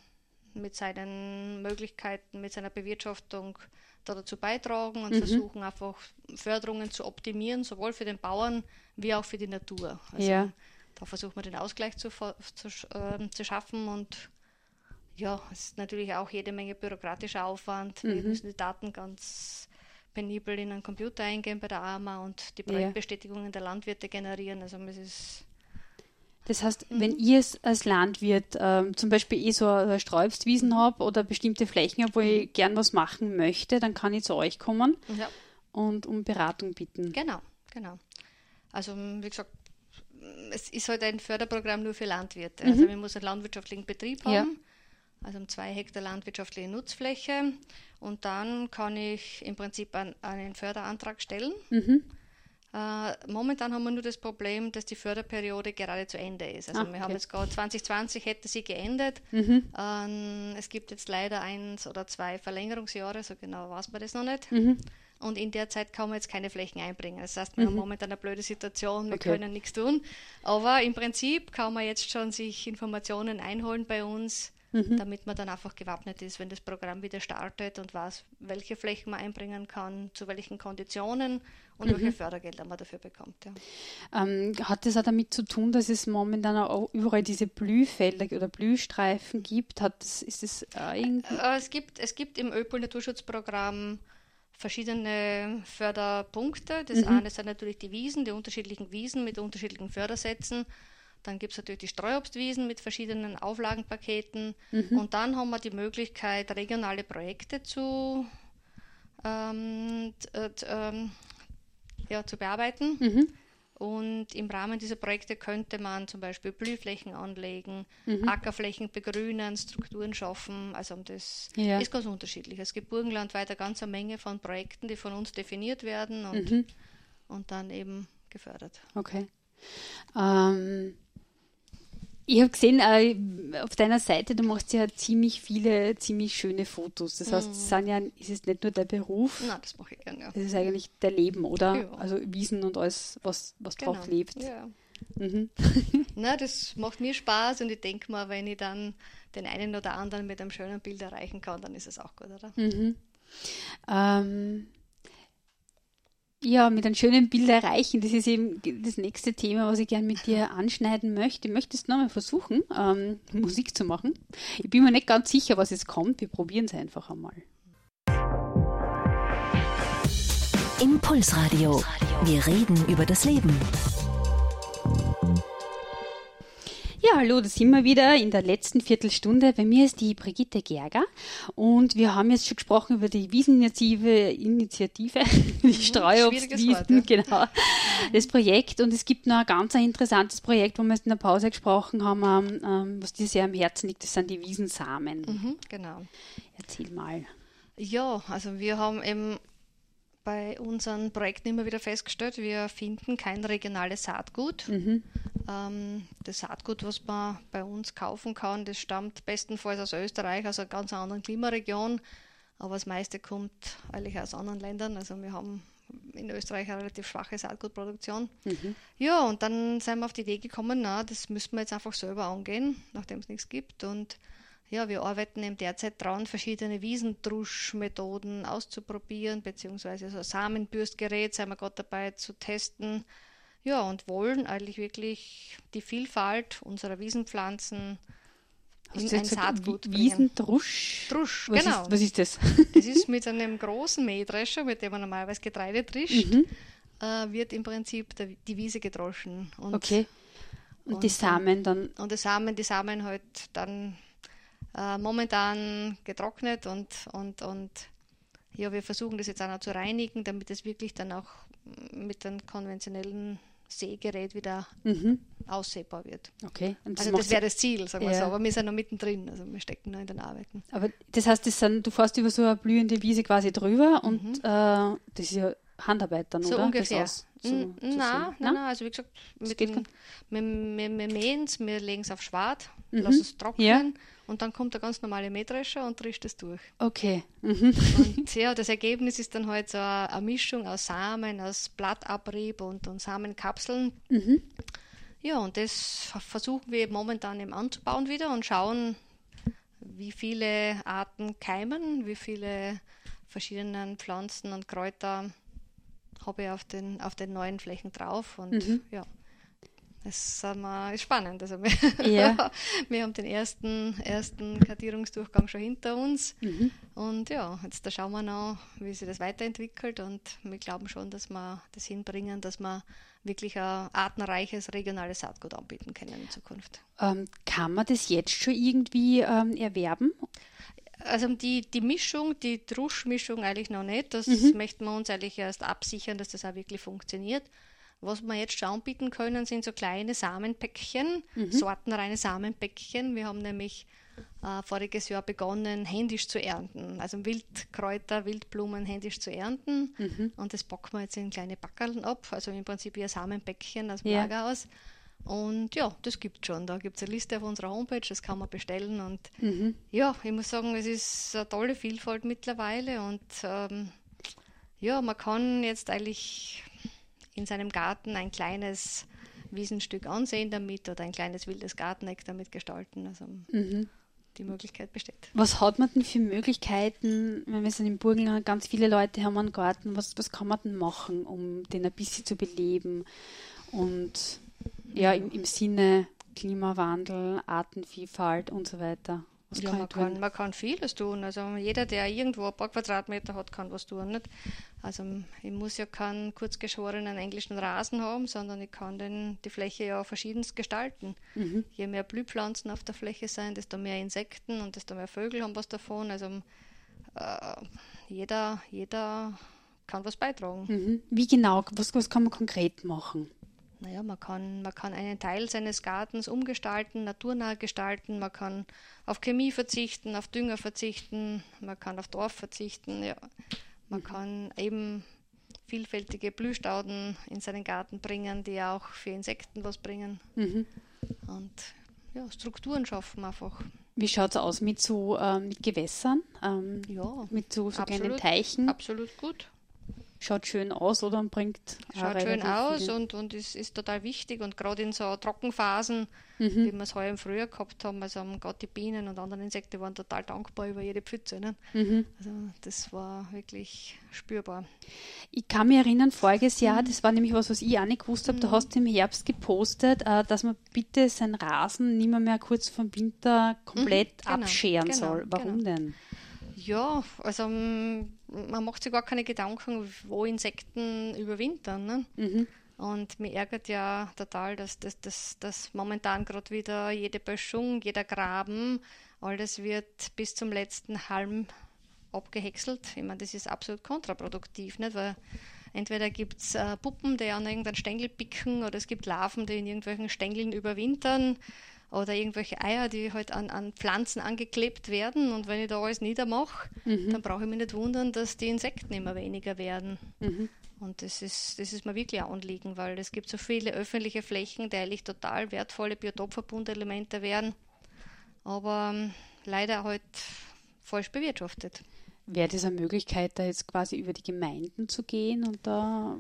[SPEAKER 3] mit seinen Möglichkeiten, mit seiner Bewirtschaftung da dazu beitragen und mhm. versuchen einfach Förderungen zu optimieren, sowohl für den Bauern wie auch für die Natur. Also ja. da versuchen wir den Ausgleich zu, zu, äh, zu schaffen und ja, es ist natürlich auch jede Menge bürokratischer Aufwand. Mhm. Wir müssen die Daten ganz penibel in einen Computer eingehen bei der AMA und die Projektbestätigungen der Landwirte generieren. Also es ist
[SPEAKER 1] das heißt, mhm. wenn ihr es als Landwirt ähm, zum Beispiel eh so eine Sträubstwiesen habe oder bestimmte Flächen habe, wo ich mhm. gern was machen möchte, dann kann ich zu euch kommen ja. und um Beratung bitten.
[SPEAKER 3] Genau, genau. Also wie gesagt, es ist halt ein Förderprogramm nur für Landwirte. Also mhm. Also man muss einen landwirtschaftlichen Betrieb haben. Ja also um zwei Hektar landwirtschaftliche Nutzfläche. Und dann kann ich im Prinzip einen, einen Förderantrag stellen. Mhm. Äh, momentan haben wir nur das Problem, dass die Förderperiode gerade zu Ende ist. Also ah, wir haben jetzt gerade 2020 hätte sie geendet. Mhm. Ähm, es gibt jetzt leider eins oder zwei Verlängerungsjahre, so genau weiß man das noch nicht. Mhm. Und in der Zeit kann man jetzt keine Flächen einbringen. Das heißt, wir mhm. haben momentan eine blöde Situation, wir okay. können nichts tun. Aber im Prinzip kann man jetzt schon sich Informationen einholen bei uns, mhm. damit man dann einfach gewappnet ist, wenn das Programm wieder startet und weiß, welche Flächen man einbringen kann, zu welchen Konditionen und mhm. welche Fördergelder man dafür bekommt. Ja.
[SPEAKER 1] Ähm, hat das auch damit zu tun, dass es momentan auch überall diese Blühfelder oder Blühstreifen gibt? Hat das, ist das äh, irgendwie?
[SPEAKER 3] Äh, es, gibt, es gibt im Öpol Naturschutzprogramm verschiedene Förderpunkte. Das mhm. eine sind natürlich die Wiesen, die unterschiedlichen Wiesen mit unterschiedlichen Fördersätzen. Dann gibt es natürlich die Streuobstwiesen mit verschiedenen Auflagenpaketen. Mhm. Und dann haben wir die Möglichkeit, regionale Projekte zu, ähm, ähm, ja, zu bearbeiten. Mhm. Und im Rahmen dieser Projekte könnte man zum Beispiel Blühflächen anlegen, mhm. Ackerflächen begrünen, Strukturen schaffen. Also das ja. ist ganz unterschiedlich. Es gibt burgenlandweit eine ganze Menge von Projekten, die von uns definiert werden und, mhm. und dann eben gefördert.
[SPEAKER 1] Okay. Ähm, ich habe gesehen, äh, auf deiner Seite, du machst ja ziemlich viele, ziemlich schöne Fotos. Das heißt, es sind ja, ist es nicht nur der Beruf.
[SPEAKER 3] Nein, das mache ich gerne, ja.
[SPEAKER 1] Das ist eigentlich der Leben, oder? Ja. Also Wiesen und alles, was, was genau. drauf lebt.
[SPEAKER 3] Ja. Mhm. Na, das macht mir Spaß und ich denke mal, wenn ich dann den einen oder anderen mit einem schönen Bild erreichen kann, dann ist es auch gut, oder?
[SPEAKER 1] Mhm. Ähm, ja, mit einem schönen Bild erreichen. Das ist eben das nächste Thema, was ich gerne mit dir anschneiden möchte. Möchtest du nochmal versuchen, ähm, Musik zu machen? Ich bin mir nicht ganz sicher, was jetzt kommt. Wir probieren es einfach einmal.
[SPEAKER 2] Impulsradio. Wir reden über das Leben.
[SPEAKER 1] Ja, hallo, da sind wir wieder in der letzten Viertelstunde. Bei mir ist die Brigitte Gerger und wir haben jetzt schon gesprochen über die Wieseninitiative, Initiative, die mhm, Streuobstwiesen, ja. genau, das Projekt. Und es gibt noch ein ganz interessantes Projekt, wo wir jetzt in der Pause gesprochen haben, ähm, was dir sehr am Herzen liegt, das sind die Wiesensamen.
[SPEAKER 3] Mhm, genau.
[SPEAKER 1] Erzähl mal.
[SPEAKER 3] Ja, also wir haben eben bei unseren Projekten immer wieder festgestellt, wir finden kein regionales Saatgut. Mhm. Ähm, das Saatgut, was man bei uns kaufen kann, das stammt bestenfalls aus Österreich, aus einer ganz anderen Klimaregion, aber das meiste kommt eigentlich aus anderen Ländern. Also wir haben in Österreich eine relativ schwache Saatgutproduktion. Mhm. Ja, und dann sind wir auf die Idee gekommen, na, das müssen wir jetzt einfach selber angehen, nachdem es nichts gibt. Und ja, wir arbeiten eben derzeit daran, verschiedene Wiesentruschmethoden auszuprobieren, beziehungsweise so Samenbürstgerät sind wir gerade dabei zu testen. Ja, und wollen eigentlich wirklich die Vielfalt unserer Wiesenpflanzen
[SPEAKER 1] in ein Saatgut Wiesentrusch?
[SPEAKER 3] Drusch,
[SPEAKER 1] was
[SPEAKER 3] genau.
[SPEAKER 1] Ist, was ist das?
[SPEAKER 3] Das ist mit einem großen Mähdrescher, mit dem man normalerweise Getreide drischt, mhm. äh, wird im Prinzip der, die Wiese gedroschen.
[SPEAKER 1] Und, okay. Und, und die Samen dann?
[SPEAKER 3] Und die Samen, die Samen halt dann äh, momentan getrocknet und, und, und ja, wir versuchen das jetzt auch noch zu reinigen, damit es wirklich dann auch mit dem konventionellen Sägerät wieder mhm. aussehbar wird.
[SPEAKER 1] Okay.
[SPEAKER 3] Das also das wäre das Ziel, sagen wir ja. so, aber wir sind noch mittendrin, also wir stecken noch in den Arbeiten.
[SPEAKER 1] Aber das heißt, das sind, du fährst über so eine blühende Wiese quasi drüber und mhm. äh, das ist ja Handarbeit dann,
[SPEAKER 3] so
[SPEAKER 1] oder?
[SPEAKER 3] Ungefähr. Das so, nein, nein, nein, also wie gesagt, mit den, wir, wir, wir mähen es, wir legen es auf Schwad, mhm. lassen es trocknen ja. und dann kommt der ganz normale Mähdrescher und trischt es durch.
[SPEAKER 1] Okay.
[SPEAKER 3] Mhm. Und ja, das Ergebnis ist dann halt so eine, eine Mischung aus Samen, aus Blattabrieb und, und Samenkapseln. Mhm. Ja, und das versuchen wir momentan eben anzubauen wieder und schauen, wie viele Arten keimen, wie viele verschiedene Pflanzen und Kräuter habe ich auf den, auf den neuen Flächen drauf und mhm. ja. Das ist spannend. Also wir, ja. wir haben den ersten, ersten Kartierungsdurchgang schon hinter uns. Mhm. Und ja, jetzt da schauen wir noch, wie sich das weiterentwickelt. Und wir glauben schon, dass wir das hinbringen, dass wir wirklich ein artenreiches regionales Saatgut anbieten können in Zukunft.
[SPEAKER 1] Ähm, kann man das jetzt schon irgendwie ähm, erwerben?
[SPEAKER 3] Also die, die Mischung, die Druschmischung eigentlich noch nicht. Das mhm. möchten wir uns eigentlich erst absichern, dass das auch wirklich funktioniert. Was wir jetzt schon anbieten können, sind so kleine Samenpäckchen, mhm. sortenreine Samenpäckchen. Wir haben nämlich äh, voriges Jahr begonnen, händisch zu ernten. Also Wildkräuter, Wildblumen händisch zu ernten. Mhm. Und das packen wir jetzt in kleine Backerln ab. Also im Prinzip wie ein Samenpäckchen aus dem ja. Lagerhaus. Und ja, das gibt es schon. Da gibt es eine Liste auf unserer Homepage, das kann man bestellen. Und mhm. ja, ich muss sagen, es ist eine tolle Vielfalt mittlerweile. Und ähm, ja, man kann jetzt eigentlich in seinem Garten ein kleines Wiesenstück ansehen damit oder ein kleines wildes Garteneck damit gestalten. Also
[SPEAKER 1] mhm.
[SPEAKER 3] die Möglichkeit besteht.
[SPEAKER 1] Was hat man denn für Möglichkeiten, wenn wir sind im Burgenland, ganz viele Leute haben einen Garten, was, was kann man denn machen, um den ein bisschen zu beleben und ja, im, im Sinne Klimawandel, Artenvielfalt und so weiter?
[SPEAKER 3] Was ja, kann man, kann, man kann vieles tun. Also jeder, der irgendwo ein paar Quadratmeter hat, kann was tun. Nicht? Also ich muss ja keinen kurzgeschorenen englischen Rasen haben, sondern ich kann den, die Fläche ja verschiedenst gestalten. Mhm. Je mehr Blühpflanzen auf der Fläche sein, desto mehr Insekten und desto mehr Vögel haben was davon. Also äh, jeder, jeder kann was beitragen.
[SPEAKER 1] Mhm. Wie genau? Was, was kann man konkret machen?
[SPEAKER 3] Naja, man kann, man kann einen Teil seines Gartens umgestalten, naturnah gestalten, man kann auf Chemie verzichten, auf Dünger verzichten, man kann auf Dorf verzichten, ja. Man kann eben vielfältige Blühstauden in seinen Garten bringen, die auch für Insekten was bringen. Mhm. Und ja, Strukturen schaffen einfach.
[SPEAKER 1] Wie schaut es aus mit so äh, mit Gewässern? Ähm,
[SPEAKER 3] ja,
[SPEAKER 1] mit so, so kleinen Teichen?
[SPEAKER 3] Absolut gut
[SPEAKER 1] schaut schön aus oder bringt.
[SPEAKER 3] Schaut schön aus und, und ist, ist total wichtig und gerade in so Trockenphasen, mhm. wie wir es heuer im Frühjahr gehabt haben, also gerade die Bienen und anderen Insekten waren total dankbar über jede Pfütze. Ne? Mhm. Also das war wirklich spürbar.
[SPEAKER 1] Ich kann mich erinnern, voriges Jahr, mhm. das war nämlich was, was ich auch nicht gewusst habe, da mhm. hast du im Herbst gepostet, äh, dass man bitte seinen Rasen nicht mehr, mehr kurz vom Winter komplett mhm. genau, abscheren genau, soll. Warum genau. denn?
[SPEAKER 3] Ja, also man macht sich gar keine Gedanken, wo Insekten überwintern. Ne? Mhm. Und mir ärgert ja total, dass, dass, dass, dass momentan gerade wieder jede Böschung, jeder Graben, alles wird bis zum letzten Halm abgehäckselt. Ich meine, das ist absolut kontraproduktiv, nicht? weil entweder gibt es äh, Puppen, die an irgendeinen Stängel picken, oder es gibt Larven, die in irgendwelchen Stängeln überwintern oder irgendwelche Eier, die halt an, an Pflanzen angeklebt werden. Und wenn ich da alles niedermache, mhm. dann brauche ich mich nicht wundern, dass die Insekten immer weniger werden. Mhm. Und das ist, das ist mir wirklich ein Anliegen, weil es gibt so viele öffentliche Flächen, die eigentlich total wertvolle Biotopverbundelemente wären, aber ähm, leider halt falsch bewirtschaftet.
[SPEAKER 1] Wäre das eine Möglichkeit, da jetzt quasi über die Gemeinden zu gehen und da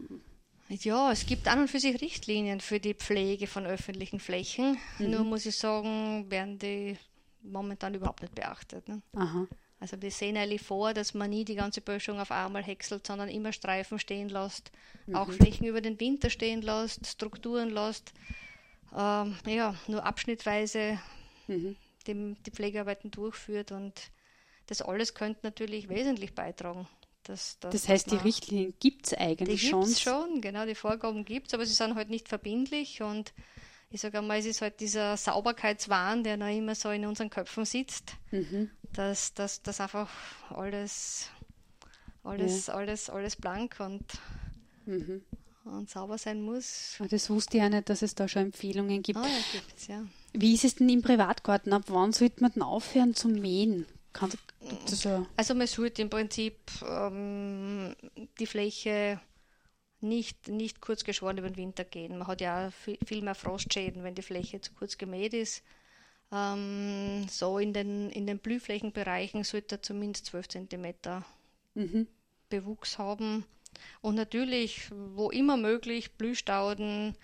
[SPEAKER 3] ja, es gibt an und für sich Richtlinien für die Pflege von öffentlichen Flächen. Mhm. Nur muss ich sagen, werden die momentan überhaupt nicht beachtet. Ne? Also die sehen eigentlich vor, dass man nie die ganze Böschung auf einmal häckselt, sondern immer Streifen stehen lässt, mhm. auch Flächen über den Winter stehen lässt, Strukturen lässt. Ähm, ja, nur abschnittweise mhm. die, die Pflegearbeiten durchführt und das alles könnte natürlich wesentlich beitragen.
[SPEAKER 1] Das, das, das heißt, die Richtlinien gibt es eigentlich die schon?
[SPEAKER 3] Die schon, genau, die Vorgaben gibt es, aber sie sind halt nicht verbindlich und ich sage einmal, es ist halt dieser Sauberkeitswahn, der noch immer so in unseren Köpfen sitzt, mhm. dass, dass, dass einfach alles, alles, ja. alles, alles blank und, mhm. und sauber sein muss.
[SPEAKER 1] Ah, das wusste ich ja nicht, dass es da schon Empfehlungen gibt.
[SPEAKER 3] Ah, ja, gibt's, ja.
[SPEAKER 1] Wie ist es denn im Privatgarten? Ab wann sollte man denn aufhören zu mähen? Kann,
[SPEAKER 3] so? Also man sollte im Prinzip ähm, die Fläche nicht, nicht kurz geschoren über den Winter gehen. Man hat ja viel, viel mehr Frostschäden, wenn die Fläche zu kurz gemäht ist. Ähm, so in den, in den Blühflächenbereichen sollte er zumindest 12 cm mhm. Bewuchs haben. Und natürlich, wo immer möglich, Blühstauden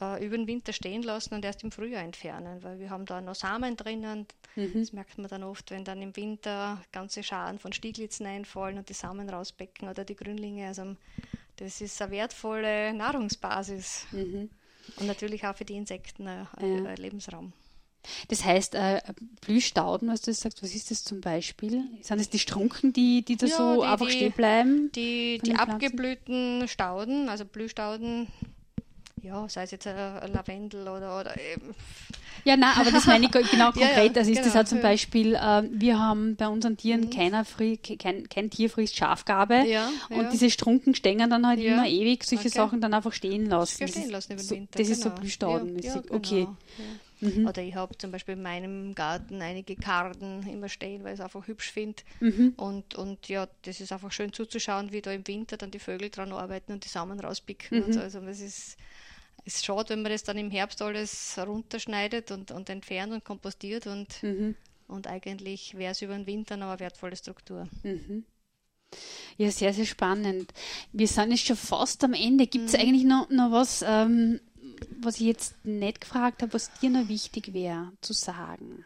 [SPEAKER 3] äh, über den Winter stehen lassen und erst im Frühjahr entfernen, weil wir haben da noch Samen drinnen. Mhm. Das merkt man dann oft, wenn dann im Winter ganze Scharen von Stieglitzen einfallen und die Samen rausbecken oder die Grünlinge. Also das ist eine wertvolle Nahrungsbasis mhm. und natürlich auch für die Insekten ein, ja. Lebensraum.
[SPEAKER 1] Das heißt, äh, Blühstauden, was du sagst, was ist das zum Beispiel? Sind das die Strunken, die, die da ja, so die, einfach die, stehen bleiben?
[SPEAKER 3] Die, die abgeblühten Stauden, also Blühstauden, ja, sei es jetzt ein Lavendel oder, oder eben.
[SPEAKER 1] Ja, nein, aber das meine ich genau konkret. ja, ja, also ist genau, das halt zum Beispiel, äh, wir haben bei unseren Tieren mhm. keiner fri kein, kein Tier frisst Schafgabe
[SPEAKER 3] ja,
[SPEAKER 1] und diese Strunken stehen dann halt immer ewig solche okay. Sachen dann einfach stehen lassen.
[SPEAKER 3] Das, stehen lassen
[SPEAKER 1] so, Winter, das genau. ist so Blühstaudenmäßig.
[SPEAKER 3] Genau.
[SPEAKER 1] Okay.
[SPEAKER 3] Mhm. Oder ich habe zum Beispiel in meinem Garten einige Karden immer stehen, weil ich es einfach hübsch finde. Mhm. Und, und ja, das ist einfach schön zuzuschauen, wie da im Winter dann die Vögel dran arbeiten und die Samen rauspicken. Und mhm. so. Also das ist ist schade, wenn man das dann im Herbst alles runterschneidet und, und entfernt und kompostiert und, mhm. und eigentlich wäre es über den Winter noch eine wertvolle Struktur. Mhm.
[SPEAKER 1] Ja, sehr, sehr spannend. Wir sind jetzt schon fast am Ende. Gibt es mhm. eigentlich noch, noch was, ähm, was ich jetzt nicht gefragt habe, was dir noch wichtig wäre zu sagen?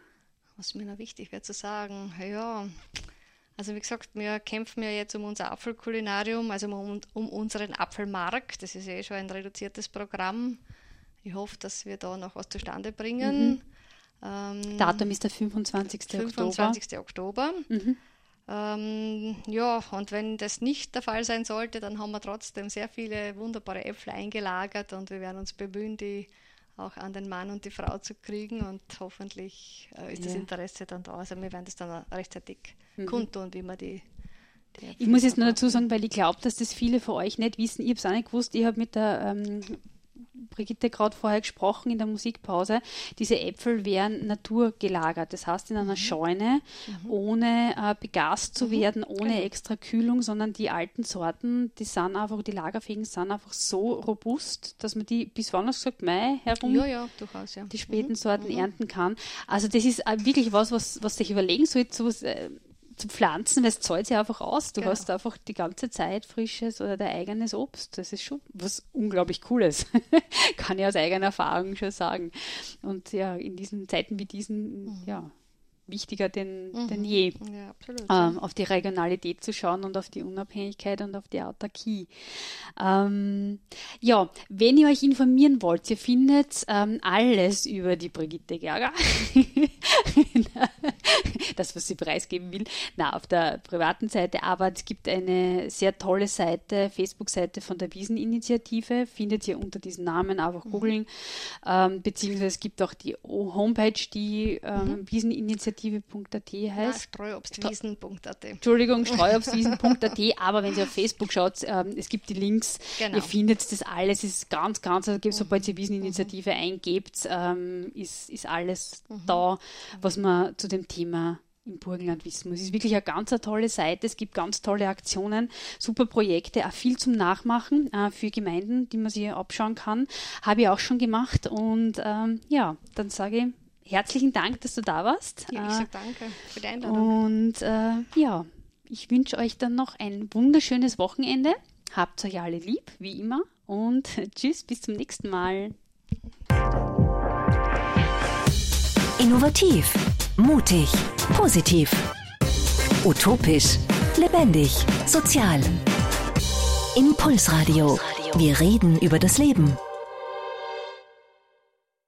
[SPEAKER 3] was mir noch wichtig wäre zu sagen? Ja, also wie gesagt, wir kämpfen ja jetzt um unser Apfelkulinarium, also um, um unseren Apfelmarkt. Das ist ja eh schon ein reduziertes Programm. Ich hoffe, dass wir da noch was zustande bringen. Mhm.
[SPEAKER 1] Ähm, Datum ist der 25.
[SPEAKER 3] 25. Oktober. Oktober. Mhm. Ähm, ja, und wenn das nicht der Fall sein sollte, dann haben wir trotzdem sehr viele wunderbare Äpfel eingelagert und wir werden uns bemühen, die auch an den Mann und die Frau zu kriegen und hoffentlich äh, ist ja. das Interesse dann da. Also wir werden das dann rechtzeitig mhm. kundtun, wie man die
[SPEAKER 1] ich muss jetzt nur dazu sagen, weil ich glaube, dass das viele von euch nicht wissen. Ich habe es auch nicht gewusst. Ich habe mit der ähm, Brigitte gerade vorher gesprochen in der Musikpause, diese Äpfel wären naturgelagert. Das heißt in einer mhm. Scheune, mhm. ohne äh, begast zu mhm. werden, ohne genau. extra Kühlung, sondern die alten Sorten, die sind einfach, die lagerfähigen sind einfach so robust, dass man die bis wann hast gesagt, Mai herum,
[SPEAKER 3] ja, ja, durchaus, ja.
[SPEAKER 1] die späten mhm. Sorten mhm. ernten kann. Also das ist äh, wirklich was, was, was sich überlegen sollte, sowas, äh, zu pflanzen, weil es zahlt sich einfach aus. Du genau. hast einfach die ganze Zeit frisches oder dein eigenes Obst. Das ist schon was unglaublich Cooles. Kann ich aus eigener Erfahrung schon sagen. Und ja, in diesen Zeiten wie diesen, mhm. ja, wichtiger denn, mhm. denn je, ja, absolut, ähm, auf die Regionalität zu schauen und auf die Unabhängigkeit und auf die Autarkie. Ähm, ja, wenn ihr euch informieren wollt, ihr findet ähm, alles über die Brigitte Gerger, das, was sie preisgeben will, na, auf der privaten Seite, aber es gibt eine sehr tolle Seite, Facebook-Seite von der Wieseninitiative, findet ihr unter diesem Namen, einfach mhm. googeln, ähm, beziehungsweise es gibt auch die Homepage, die ähm, mhm. Wieseninitiative initiative.at heißt.
[SPEAKER 3] Streuobstwiesen.at.
[SPEAKER 1] Entschuldigung, streuobstwiesen.at, aber wenn ihr auf Facebook schaut, ähm, es gibt die Links, genau. ihr findet das alles, ist ganz, ganz, also sobald ihr Wieseninitiative mhm. eingebt, ähm, ist, ist alles mhm. da, was man zu dem Thema im Burgenland wissen muss. Es ist wirklich eine ganz eine tolle Seite. Es gibt ganz tolle Aktionen, super Projekte, auch viel zum Nachmachen äh, für Gemeinden, die man sich abschauen kann. Habe ich auch schon gemacht. Und ähm, ja, dann sage ich herzlichen Dank, dass du da warst.
[SPEAKER 3] Ja, ich sage danke für die Einladung.
[SPEAKER 1] Und äh, ja, ich wünsche euch dann noch ein wunderschönes Wochenende. Habt euch alle lieb, wie immer. Und tschüss, bis zum nächsten Mal.
[SPEAKER 2] Innovativ, mutig, positiv, utopisch, lebendig, sozial. Impulsradio. Wir reden über das Leben.